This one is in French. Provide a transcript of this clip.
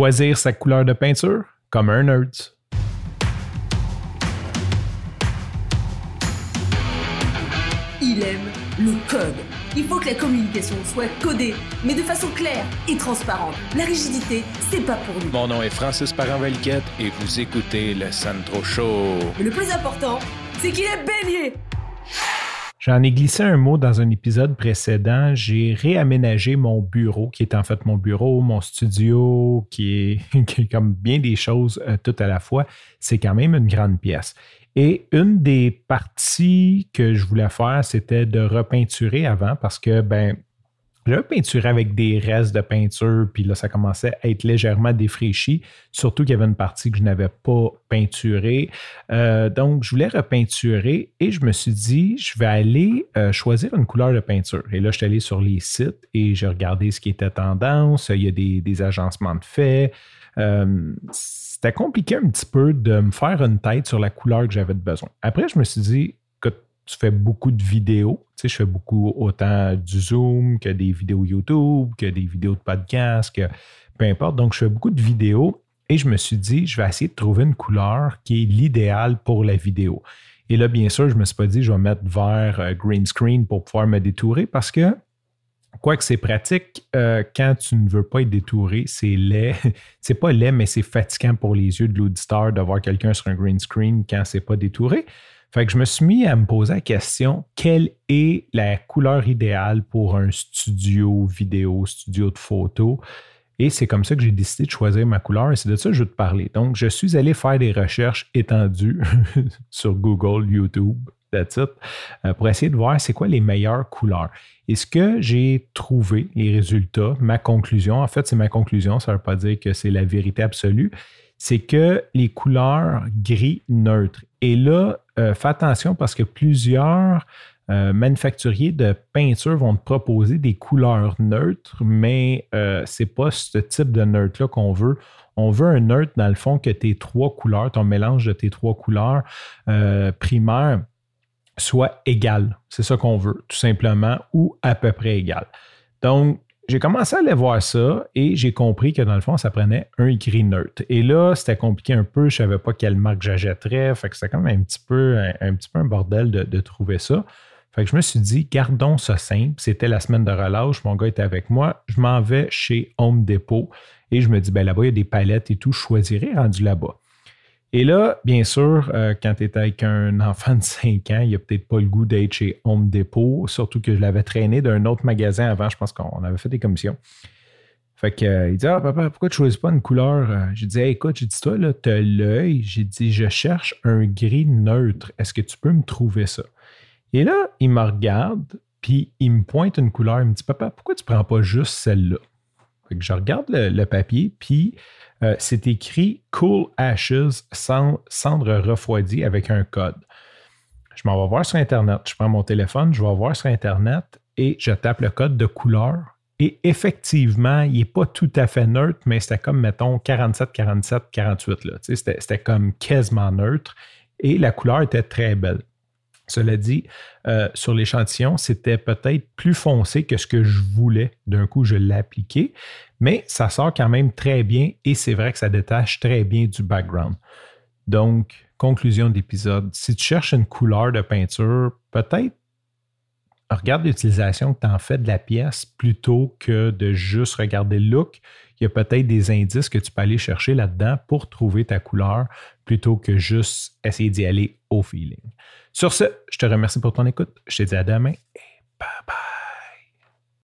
Choisir sa couleur de peinture comme un nerd. Il aime le code. Il faut que la communication soit codée, mais de façon claire et transparente. La rigidité, c'est pas pour nous. Mon nom est Francis Parent-Valquette et vous écoutez le Sandro Show. Mais le plus important, c'est qu'il est bélier. J'en ai glissé un mot dans un épisode précédent. J'ai réaménagé mon bureau, qui est en fait mon bureau, mon studio, qui est, comme bien des choses euh, tout à la fois. C'est quand même une grande pièce. Et une des parties que je voulais faire, c'était de repeinturer avant parce que, ben, j'avais peinturé avec des restes de peinture, puis là, ça commençait à être légèrement défraîchi, surtout qu'il y avait une partie que je n'avais pas peinturée. Euh, donc, je voulais repeinturer et je me suis dit, je vais aller euh, choisir une couleur de peinture. Et là, je suis allé sur les sites et j'ai regardé ce qui était tendance. Il y a des, agencements de faits. Euh, c'était compliqué un petit peu de me faire une tête sur la couleur que j'avais besoin. Après, je me suis dit tu fais beaucoup de vidéos. Tu sais, je fais beaucoup autant du Zoom que des vidéos YouTube, que des vidéos de podcast, que peu importe. Donc, je fais beaucoup de vidéos et je me suis dit, je vais essayer de trouver une couleur qui est l'idéal pour la vidéo. Et là, bien sûr, je ne me suis pas dit, je vais mettre vert euh, green screen pour pouvoir me détourer parce que Quoique c'est pratique, euh, quand tu ne veux pas être détouré, c'est laid. c'est pas laid, mais c'est fatigant pour les yeux de l'auditeur de voir quelqu'un sur un green screen quand c'est pas détouré. Fait que je me suis mis à me poser la question quelle est la couleur idéale pour un studio vidéo, studio de photo? Et c'est comme ça que j'ai décidé de choisir ma couleur et c'est de ça que je veux te parler. Donc, je suis allé faire des recherches étendues sur Google, YouTube, euh, pour essayer de voir c'est quoi les meilleures couleurs. Et ce que j'ai trouvé, les résultats, ma conclusion, en fait, c'est ma conclusion, ça ne veut pas dire que c'est la vérité absolue, c'est que les couleurs gris neutres. Et là, euh, fais attention parce que plusieurs euh, manufacturiers de peinture vont te proposer des couleurs neutres, mais euh, ce n'est pas ce type de neutre-là qu'on veut. On veut un neutre, dans le fond, que tes trois couleurs, ton mélange de tes trois couleurs primaires, soit égal. C'est ça qu'on veut, tout simplement, ou à peu près égal. Donc, j'ai commencé à aller voir ça et j'ai compris que dans le fond, ça prenait un gris neutre. Et là, c'était compliqué un peu. Je ne savais pas quelle marque j'achèterais. Fait que c'était quand même un petit peu un, petit peu un bordel de, trouver ça. Fait que je me suis dit, gardons ça simple. C'était la semaine de relâche. Mon gars était avec moi. Je m'en vais chez Home Depot et je me dis, ben là-bas, il y a des palettes et tout. Je choisirais rendu là-bas. Et là, bien sûr, euh, quand tu es avec un enfant de 5 ans, il a peut-être pas le goût d'être chez Home Depot, surtout que je l'avais traîné d'un autre magasin avant, je pense qu'on avait fait des commissions. Fait que, euh, il dit Ah, papa, pourquoi tu ne choisis pas une couleur? Euh? J'ai dit Écoute, j'ai dit Toi, tu as l'œil. J'ai dit Je cherche un gris neutre. Est-ce que tu peux me trouver ça Et là, il me regarde, puis il me pointe une couleur. Il me dit Papa, pourquoi tu ne prends pas juste celle-là je regarde le papier, puis euh, c'est écrit Cool Ashes, cendre refroidie avec un code. Je m'en vais voir sur Internet. Je prends mon téléphone, je vais voir sur Internet et je tape le code de couleur. Et effectivement, il n'est pas tout à fait neutre, mais c'était comme, mettons, 47, 47, 48. C'était comme quasiment neutre. Et la couleur était très belle. Cela dit, euh, sur l'échantillon, c'était peut-être plus foncé que ce que je voulais. D'un coup, je l'ai mais ça sort quand même très bien et c'est vrai que ça détache très bien du background. Donc, conclusion d'épisode, si tu cherches une couleur de peinture, peut-être regarde l'utilisation que tu en fais de la pièce plutôt que de juste regarder le look. Il y a peut-être des indices que tu peux aller chercher là-dedans pour trouver ta couleur plutôt que juste essayer d'y aller au feeling. Sur ce, je te remercie pour ton écoute. Je te dis à demain et bye bye.